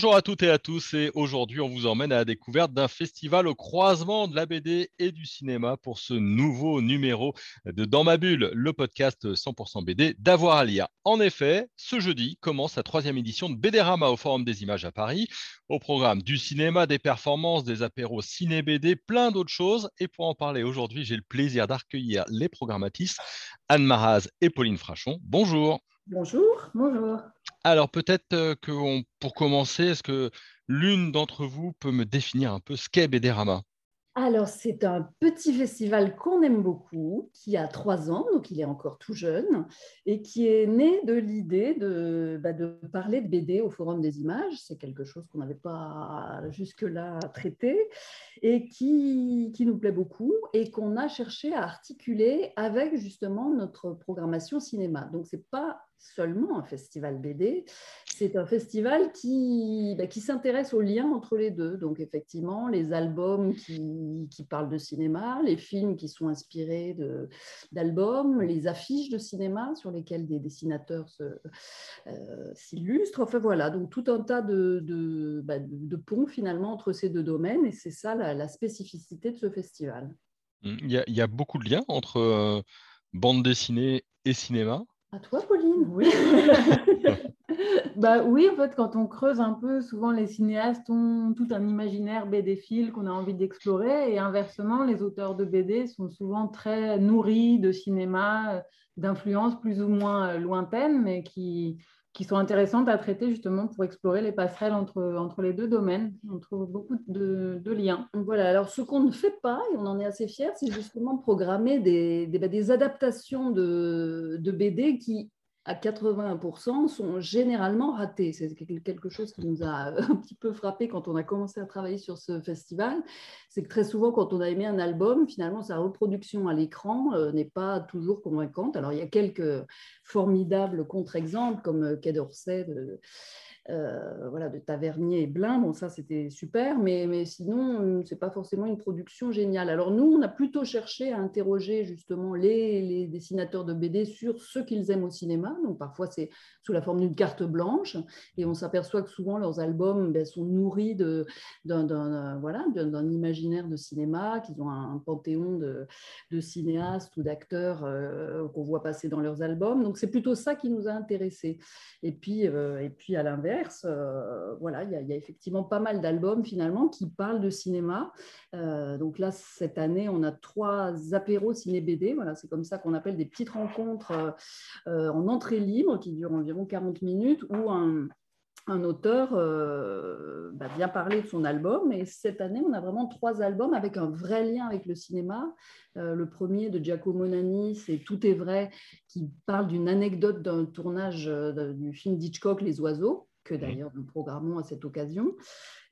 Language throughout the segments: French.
Bonjour à toutes et à tous et aujourd'hui on vous emmène à la découverte d'un festival au croisement de la BD et du cinéma pour ce nouveau numéro de Dans ma bulle, le podcast 100% BD d'avoir à lire. En effet, ce jeudi commence la troisième édition de BDRama au Forum des images à Paris, au programme du cinéma, des performances, des apéros ciné-BD, plein d'autres choses. Et pour en parler aujourd'hui, j'ai le plaisir d'accueillir les programmatistes Anne Maraz et Pauline Frachon. Bonjour. Bonjour, bonjour. Alors peut-être euh, que pour commencer, est-ce que l'une d'entre vous peut me définir un peu ce qu'est BDRama alors, c'est un petit festival qu'on aime beaucoup, qui a trois ans, donc il est encore tout jeune, et qui est né de l'idée de, bah, de, parler de BD au Forum des images. C'est quelque chose qu'on n'avait pas jusque-là traité, et qui, qui, nous plaît beaucoup, et qu'on a cherché à articuler avec justement notre programmation cinéma. Donc, ce n'est pas seulement un festival BD, c'est un festival qui, bah, qui s'intéresse aux liens entre les deux. Donc effectivement, les albums qui, qui parlent de cinéma, les films qui sont inspirés d'albums, les affiches de cinéma sur lesquelles des dessinateurs euh, s'illustrent. enfin voilà, donc tout un tas de, bah, de, ponts finalement entre ces deux domaines et c'est ça la, spécificité de ce festival. Il y a, il y a beaucoup de liens entre euh, bande dessinée et cinéma à toi, Pauline Oui. bah oui, en fait, quand on creuse un peu, souvent les cinéastes ont tout un imaginaire BD-fil qu'on a envie d'explorer, et inversement, les auteurs de BD sont souvent très nourris de cinéma, d'influences plus ou moins lointaines, mais qui, qui sont intéressantes à traiter justement pour explorer les passerelles entre, entre les deux domaines. On trouve beaucoup de, liens. Voilà, alors ce qu'on ne fait pas, et on en est assez fiers, c'est justement programmer des, des, bah, des adaptations de, de BD qui à 80% sont généralement ratés. C'est quelque chose qui nous a un petit peu frappé quand on a commencé à travailler sur ce festival. C'est que très souvent, quand on a aimé un album, finalement, sa reproduction à l'écran euh, n'est pas toujours convaincante. Alors, il y a quelques formidables contre-exemples, comme euh, Quai d'Orsay, euh, voilà, de Tavernier et Blin. Bon, ça, c'était super, mais, mais sinon, ce n'est pas forcément une production géniale. Alors, nous, on a plutôt cherché à interroger justement les, dessinateurs de BD sur ce qu'ils aiment au cinéma. Donc, parfois, c'est sous la forme d'une carte blanche, et on s'aperçoit que souvent, leurs albums ben, sont nourris d'un voilà, imaginaire de cinéma, qu'ils ont un, panthéon de, cinéastes ou d'acteurs euh, qu'on voit passer dans leurs albums. Donc, c'est plutôt ça qui nous a intéressés. Et puis, euh, et puis à l'inverse, euh, voilà, il y, a effectivement pas mal d'albums finalement qui parlent de cinéma. Euh, donc là, cette année, on a trois apéros ciné-BD. Voilà, c'est comme ça qu'on appelle des petites rencontres euh, en entrée libre qui durent environ 40 minutes où un, auteur bah, vient parler de son album. Et cette année, on a vraiment trois albums avec un vrai lien avec le cinéma. Le premier de Giacomo Nani, c'est Tout est vrai, qui parle d'une anecdote d'un tournage du film d'Hitchcock, Les oiseaux, que mmh. d'ailleurs nous programmons à cette occasion.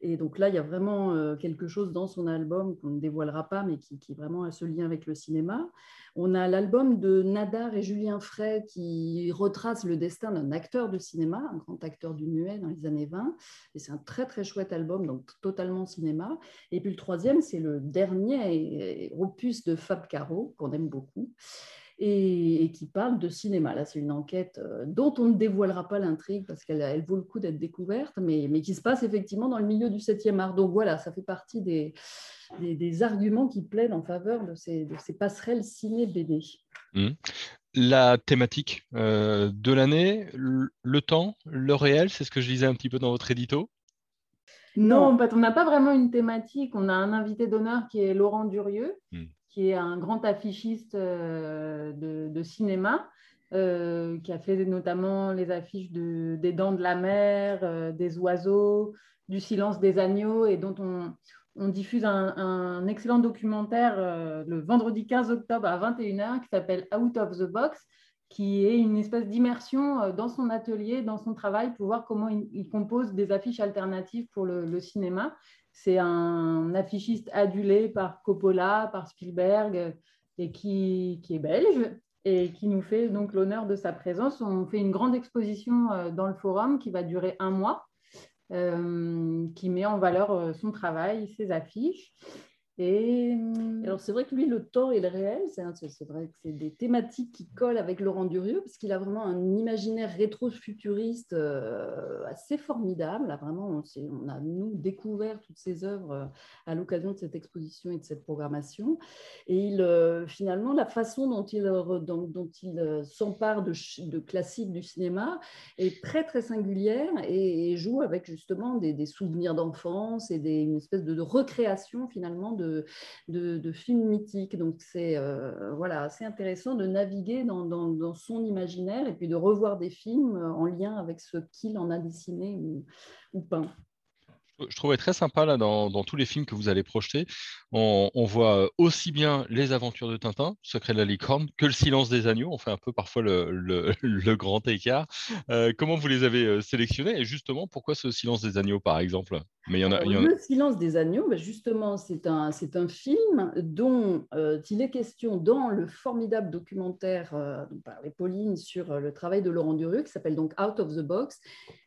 Et donc là, il y a vraiment quelque chose dans son album qu'on ne dévoilera pas, mais qui, qui vraiment a ce lien avec le cinéma. On a l'album de Nadar et Julien Frey qui retrace le destin d'un acteur de cinéma, un grand acteur du muet dans les années 20. Et c'est un très très chouette album, donc totalement cinéma. Et puis le troisième, c'est le dernier opus de Fab Caro, qu'on aime beaucoup. Et, qui parle de cinéma. Là, c'est une enquête euh, dont on ne dévoilera pas l'intrigue parce qu'elle elle vaut le coup d'être découverte, mais, mais, qui se passe effectivement dans le milieu du 7e art. Donc voilà, ça fait partie des, des, arguments qui plaident en faveur de ces, passerelles ciné-BD. Mmh. La thématique euh, de l'année, le, temps, le réel, c'est ce que je lisais un petit peu dans votre édito? Non, en fait, on n'a pas vraiment une thématique. On a un invité d'honneur qui est Laurent Durieux, mmh. Qui est un grand affichiste euh, de, cinéma, euh, qui a fait notamment les affiches des Dents de la Mer, des Oiseaux, du Silence des Agneaux, et dont on, diffuse un, excellent documentaire euh, le vendredi 15 octobre à 21h qui s'appelle Out of the Box, qui est une espèce d'immersion euh, dans son atelier, dans son travail, pour voir comment il, compose des affiches alternatives pour le, cinéma. C'est un affichiste adulé par Coppola, par Spielberg, et qui, est belge et qui nous fait donc l'honneur de sa présence. On fait une grande exposition dans le forum qui va durer un mois, qui met en valeur son travail, ses affiches. Et hum, alors c'est vrai que lui, le temps et le réel, c'est vrai que c'est des thématiques qui collent avec Laurent Durieux, parce qu'il a vraiment un imaginaire rétro-futuriste euh, assez formidable. Là, vraiment, on, a, nous, découvert toutes ses œuvres euh, à l'occasion de cette exposition et de cette programmation. Et il, euh, finalement, la façon dont il, dont, il s'empare de, de, classiques du cinéma est très, très singulière et, joue avec justement des, souvenirs d'enfance et des, une espèce de recréation finalement de de, films mythiques. Donc c'est euh, voilà, assez intéressant de naviguer dans, son imaginaire et puis de revoir des films en lien avec ce qu'il en a dessiné ou peint je trouvais très sympa là dans, tous les films que vous allez projeter. On, voit aussi bien les aventures de Tintin, Secret de la licorne, que le silence des agneaux. On fait un peu parfois le, grand écart. Euh, comment vous les avez euh, sélectionnés et justement pourquoi ce silence des agneaux par exemple? Mais Le silence des agneaux, bah, justement, c'est un, film dont euh, il est question dans le formidable documentaire par les Paulines sur le travail de Laurent Durieux qui s'appelle donc Out of the Box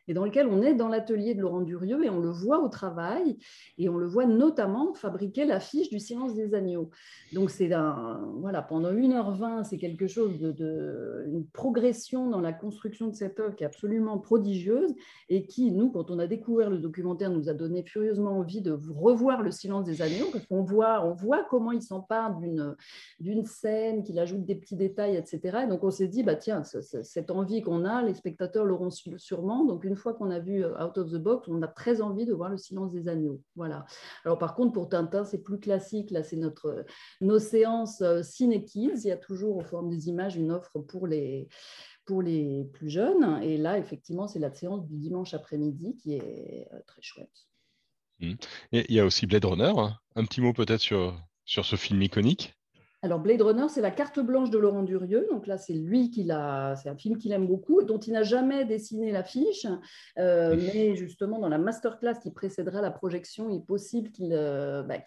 et dans lequel on est dans l'atelier de Laurent Durieux et on le voit au travail et on le voit notamment fabriquer l'affiche du silence des agneaux. Donc c'est voilà, pendant 1h20, c'est quelque chose de, une progression dans la construction de cette œuvre qui est absolument prodigieuse et qui, nous, quand on a découvert le documentaire, nous a donné furieusement envie de revoir le silence des agneaux parce qu'on voit, on voit comment il s'empare d'une, d'une scène, qu'il ajoute des petits détails, etc. Et donc on s'est dit, bah tiens, cette envie qu'on a, les spectateurs l'auront sûrement. Donc une fois qu'on a vu euh, Out of the Box, on a très envie de voir le silence des agneaux. Voilà. Alors par contre, pour Tintin, c'est plus classique. Là, c'est notre nos séances Ciné. Il y a toujours au forme des images une offre pour les pour les plus jeunes. Et là, effectivement, c'est la séance du dimanche après-midi qui est euh, très chouette. Mmh. Et il y a aussi Blade Runner. Hein. Un petit mot peut-être sur, sur ce film iconique? Alors Blade Runner, c'est la carte blanche de Laurent Durieux. Donc là, c'est lui qui l'a, c'est un film qu'il aime beaucoup, dont il n'a jamais dessiné l'affiche, euh, mais justement dans la masterclass qui précédera la projection, il est possible qu'il, euh, bah,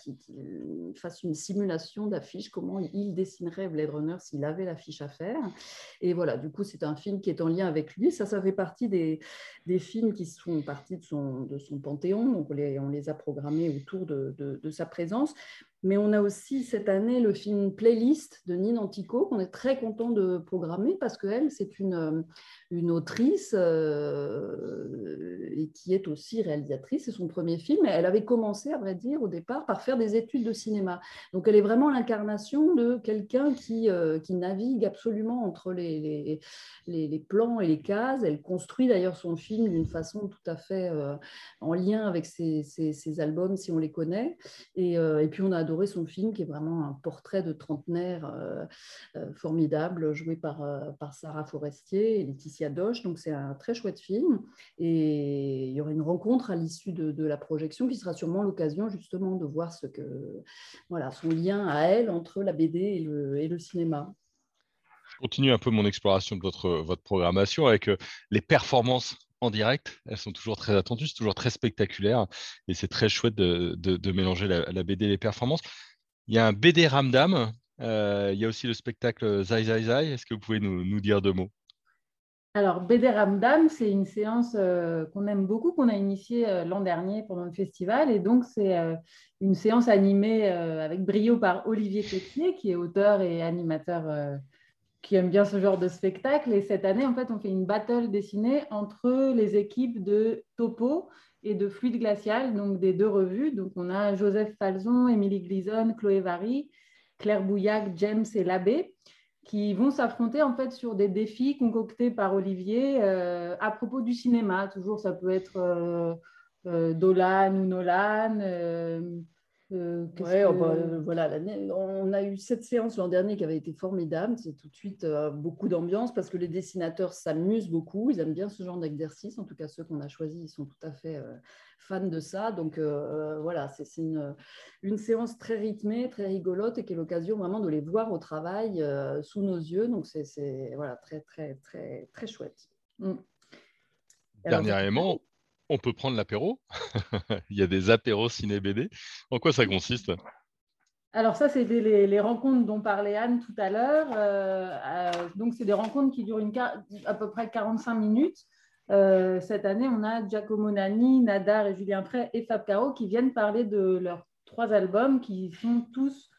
fasse une simulation d'affiche, comment il dessinerait Blade Runner s'il avait l'affiche à faire. Et voilà, du coup, c'est un film qui est en lien avec lui. Ça, ça fait partie des, des films qui sont partie de son, de son panthéon. Donc on les, on les a programmés autour de, de, de sa présence. Mais on a aussi cette année le film Playlist de Nina Antico qu'on est très content de programmer parce qu'elle, c'est une, euh, une autrice euh, et qui est aussi réalisatrice. C'est son premier film. Elle avait commencé, à vrai dire, au départ, par faire des études de cinéma. Donc elle est vraiment l'incarnation de quelqu'un qui, euh, qui navigue absolument entre les, les, les, plans et les cases. Elle construit d'ailleurs son film d'une façon tout à fait en lien avec ses, ses, albums, si on les connaît. Et, et puis on a adoré son film, qui est vraiment un portrait de trentenaire euh, euh, formidable, joué par, euh, par Sarah Forestier et Laetitia Doche. Donc c'est un très chouette film. Et il y aura une rencontre à l'issue de, la projection qui sera sûrement l'occasion justement de voir ce que, voilà, son lien à elle entre la BD et le, et le cinéma. Continue un peu mon exploration de votre, votre programmation avec les performances en direct. Elles sont toujours très attendues, c'est toujours très spectaculaire et c'est très chouette de, mélanger la, BD et les performances. Il y a un BD Ramdam, euh, il y a aussi le spectacle Zai Zai Zai. Est-ce que vous pouvez nous, dire deux mots? Alors, BD Ramdam, c'est une séance euh, qu'on aime beaucoup, qu'on a initiée euh, l'an dernier pendant le festival. Et donc, c'est une séance animée avec brio par Olivier Pétier, qui est auteur et animateur qui aiment bien ce genre de spectacle. Et cette année, en fait, on fait une battle dessinée entre les équipes de Topo et de Fluide Glacial, donc des deux revues. Donc, on a Joseph Falzon, Émilie Grison, Chloé Vary, Claire Bouillac, James et Labbé, qui vont s'affronter en fait sur des défis concoctés par Olivier euh, à propos du cinéma. Toujours, ça peut être euh, euh, Dolan ou Nolan. Euh, ouais, oh, bah, euh, voilà, on a eu cette séance l'an dernier qui avait été formidable. C'est tout de suite euh, beaucoup d'ambiance parce que les dessinateurs s'amusent beaucoup. Ils aiment bien ce genre d'exercice. En tout cas, ceux qu'on a choisis, ils sont tout à fait fans de ça. Donc voilà, c'est une, une, séance très rythmée, très rigolote et qui est l'occasion vraiment de les voir au travail sous nos yeux. Donc c'est voilà, très, très, très, très chouette. Mm. Dernièrement, on peut prendre l'apéro. Il y a des apéros ciné-BD. En quoi ça consiste? Alors ça, c'était les, rencontres dont parlait Anne tout à l'heure. Euh, donc, c'est des rencontres qui durent une, à peu près 45 minutes. cette année, on a Giacomo Nani, Nadar et Julien Frey et Fab Caro qui viennent parler de leurs trois albums qui sont tous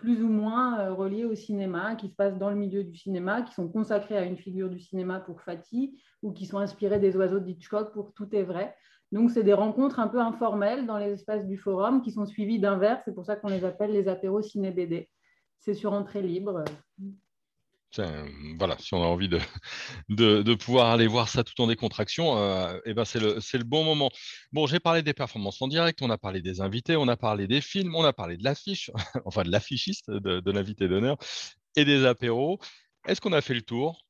plus ou moins euh, reliés au cinéma, qui se passent dans le milieu du cinéma, qui sont consacrés à une figure du cinéma pour Fatih ou qui sont inspirés des oiseaux d'Hitchcock pour Tout est vrai. Donc, c'est des rencontres un peu informelles dans les espaces du forum qui sont suivies d'un verre. C'est pour ça qu'on les appelle les apéros ciné-BD. C'est sur entrée libre voilà, si on a envie de, pouvoir aller voir ça tout en décontraction, euh, eh ben c'est le, bon moment. Bon, j'ai parlé des performances en direct, on a parlé des invités, on a parlé des films, on a parlé de l'affiche, enfin de l'affichiste, de l'invité d'honneur et des apéros. Est-ce qu'on a fait le tour?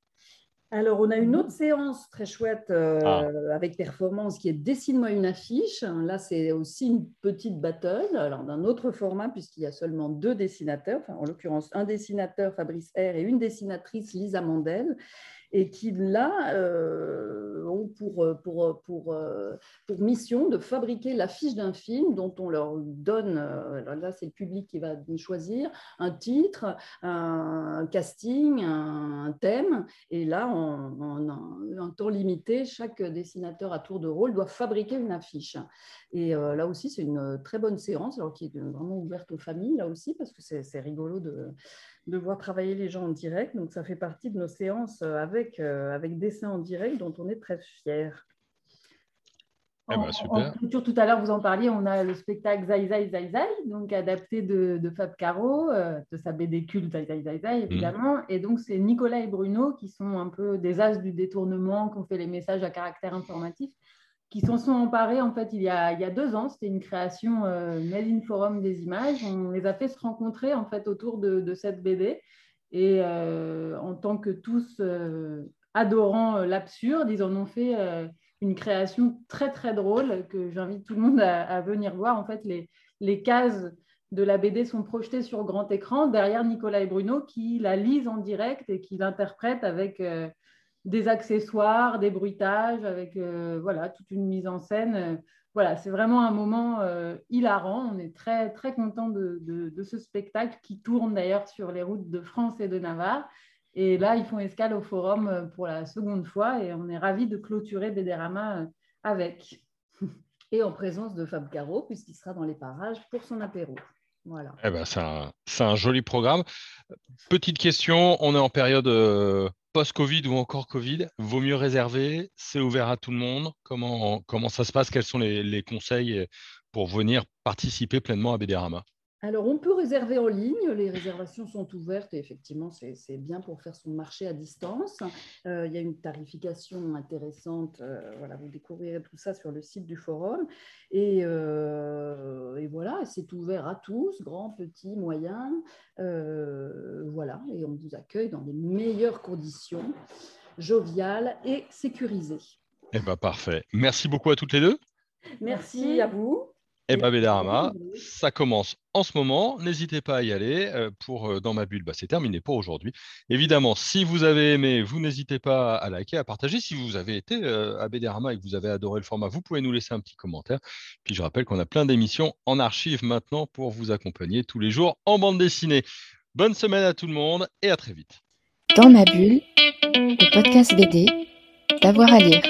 Alors, on a une autre séance très chouette euh, ah. avec performance qui est Dessine-moi une affiche. Là, c'est aussi une petite battle, alors d'un autre format, puisqu'il y a seulement deux dessinateurs, en l'occurrence un dessinateur, Fabrice R, et une dessinatrice, Lisa Mandel et qui là euh, ont pour, euh, pour, euh, pour, pour, mission de fabriquer l'affiche d'un film dont on leur donne, là c'est le public qui va choisir, un titre, un casting, un thème, et là en, un, temps limité, chaque dessinateur à tour de rôle doit fabriquer une affiche. Et là aussi c'est une très bonne séance, alors qui est vraiment ouverte aux familles là aussi, parce que c'est rigolo de de voir travailler les gens en direct. Donc, ça fait partie de nos séances euh, avec, euh, avec dessin en direct dont on est très fiers. Eh ben, super. En, tout à l'heure, vous en parliez, on a le spectacle Zai Zai Zai Zai, donc adapté de, de Fab Caro, euh, de sa BD culte Zai Zai Zai Zai, mhm. évidemment. Et donc, c'est Nicolas et Bruno qui sont un peu des as du détournement, qui ont fait les messages à caractère informatif, qui s'en sont emparés en fait il y a, il y a deux ans. C'était une création euh, Forum des images. On les a fait se rencontrer en fait autour de, de cette BD. Et euh, en tant que tous euh, adorant euh, l'absurde, ils en ont fait une création très très drôle que j'invite tout le monde à, à, venir voir. En fait, les, les cases de la BD sont projetées sur grand écran derrière Nicolas et Bruno qui la lisent en direct et qui l'interprètent avec des accessoires, des bruitages, avec euh, voilà, toute une mise en scène. Voilà, c'est vraiment un moment euh, hilarant. On est très, très content de, ce spectacle qui tourne d'ailleurs sur les routes de France et de Navarre. Et là, ils font escale au forum euh, pour la seconde fois et on est ravis de clôturer Bédérama avec. Et en présence de Fab Caro, puisqu'il sera dans les parages pour son apéro. Voilà. Eh ben, c'est un, un, joli programme. Petite question, on est en période post-Covid ou encore Covid, vaut mieux réserver C'est ouvert à tout le monde. Comment, ça se passe? Quels sont les, les conseils pour venir participer pleinement à Bédérama? Alors, on peut réserver en ligne. Les réservations sont ouvertes et effectivement, c'est bien pour faire son marché à distance. Euh, il y a une tarification intéressante. Euh, voilà, vous découvrirez tout ça sur le site du forum. Et, euh, et voilà, c'est ouvert à tous, grands, petits, moyens. voilà, et on vous accueille dans les meilleures conditions, joviales et sécurisées. Eh bien, parfait. Merci beaucoup à toutes les deux. Merci à vous. Eh bien, Bédérama, ça commence en ce moment. N'hésitez pas à y aller. Euh, pour euh, Dans ma bulle, bah, c'est terminé pour aujourd'hui. Évidemment, si vous avez aimé, vous n'hésitez pas à liker, à partager. Si vous avez été euh, à Bédérama et que vous avez adoré le format, vous pouvez nous laisser un petit commentaire. Puis je rappelle qu'on a plein d'émissions en archive maintenant pour vous accompagner tous les jours en bande dessinée. Bonne semaine à tout le monde et à très vite. Dans ma bulle, le podcast BD, d'avoir à lire.